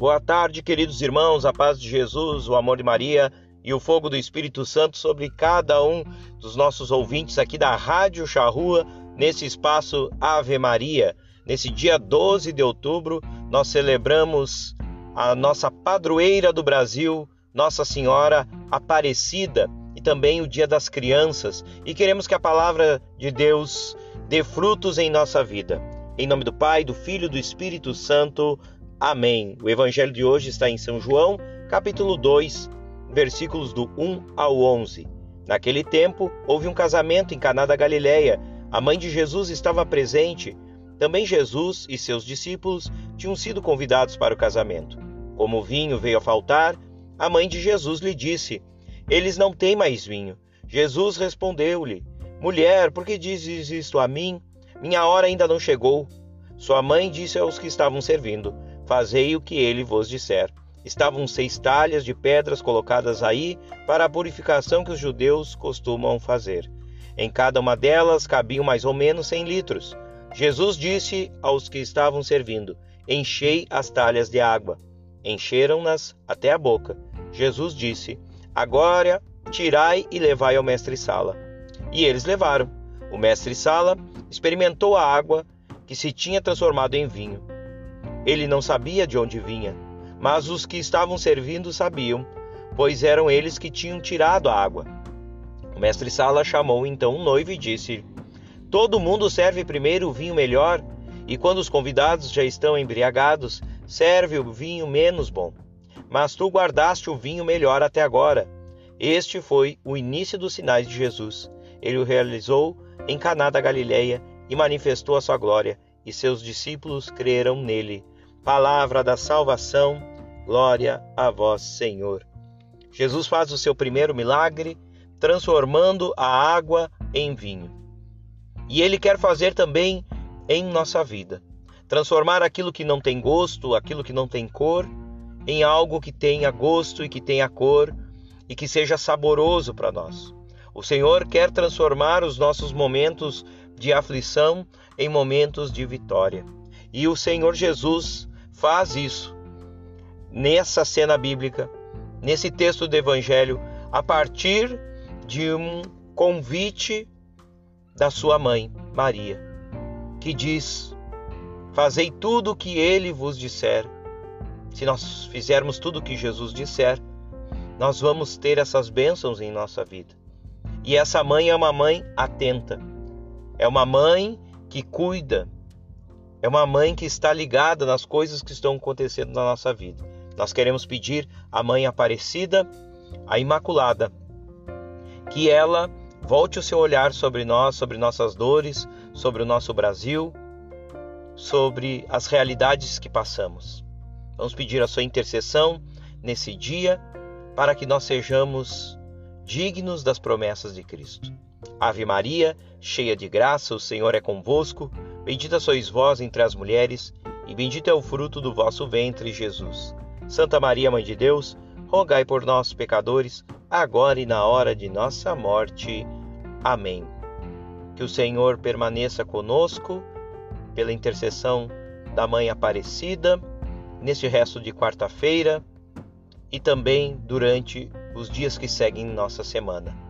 Boa tarde, queridos irmãos, a paz de Jesus, o amor de Maria e o fogo do Espírito Santo sobre cada um dos nossos ouvintes aqui da Rádio Charrua, nesse espaço Ave Maria. Nesse dia 12 de outubro, nós celebramos a nossa padroeira do Brasil, Nossa Senhora Aparecida, e também o Dia das Crianças, e queremos que a palavra de Deus dê frutos em nossa vida. Em nome do Pai, do Filho e do Espírito Santo. Amém. O evangelho de hoje está em São João, capítulo 2, versículos do 1 ao 11. Naquele tempo, houve um casamento em Caná da Galileia. A mãe de Jesus estava presente. Também Jesus e seus discípulos tinham sido convidados para o casamento. Como o vinho veio a faltar, a mãe de Jesus lhe disse: Eles não têm mais vinho. Jesus respondeu-lhe: Mulher, por que dizes isto a mim? Minha hora ainda não chegou. Sua mãe disse aos que estavam servindo: Fazei o que ele vos disser. Estavam seis talhas de pedras colocadas aí para a purificação que os judeus costumam fazer. Em cada uma delas cabiam mais ou menos cem litros. Jesus disse aos que estavam servindo: Enchei as talhas de água. Encheram-nas até a boca. Jesus disse: Agora tirai e levai ao mestre-sala. E eles levaram. O mestre-sala experimentou a água que se tinha transformado em vinho. Ele não sabia de onde vinha, mas os que estavam servindo sabiam, pois eram eles que tinham tirado a água. O mestre Sala chamou então um noivo e disse: Todo mundo serve primeiro o vinho melhor, e quando os convidados já estão embriagados, serve o vinho menos bom. Mas tu guardaste o vinho melhor até agora. Este foi o início dos sinais de Jesus. Ele o realizou em Caná da Galileia e manifestou a sua glória, e seus discípulos creram nele. Palavra da salvação, glória a vós, Senhor. Jesus faz o seu primeiro milagre, transformando a água em vinho. E ele quer fazer também em nossa vida. Transformar aquilo que não tem gosto, aquilo que não tem cor, em algo que tenha gosto e que tenha cor e que seja saboroso para nós. O Senhor quer transformar os nossos momentos de aflição em momentos de vitória. E o Senhor Jesus faz isso nessa cena bíblica, nesse texto do Evangelho, a partir de um convite da sua mãe, Maria, que diz: Fazei tudo o que ele vos disser. Se nós fizermos tudo o que Jesus disser, nós vamos ter essas bênçãos em nossa vida. E essa mãe é uma mãe atenta, é uma mãe que cuida, é uma mãe que está ligada nas coisas que estão acontecendo na nossa vida. Nós queremos pedir à Mãe Aparecida, a Imaculada, que ela volte o seu olhar sobre nós, sobre nossas dores, sobre o nosso Brasil, sobre as realidades que passamos. Vamos pedir a sua intercessão nesse dia para que nós sejamos dignos das promessas de Cristo. Ave Maria, cheia de graça, o Senhor é convosco. Bendita sois vós entre as mulheres, e bendito é o fruto do vosso ventre, Jesus. Santa Maria, Mãe de Deus, rogai por nós, pecadores, agora e na hora de nossa morte. Amém. Que o Senhor permaneça conosco, pela intercessão da Mãe Aparecida, neste resto de quarta-feira e também durante os dias que seguem nossa semana.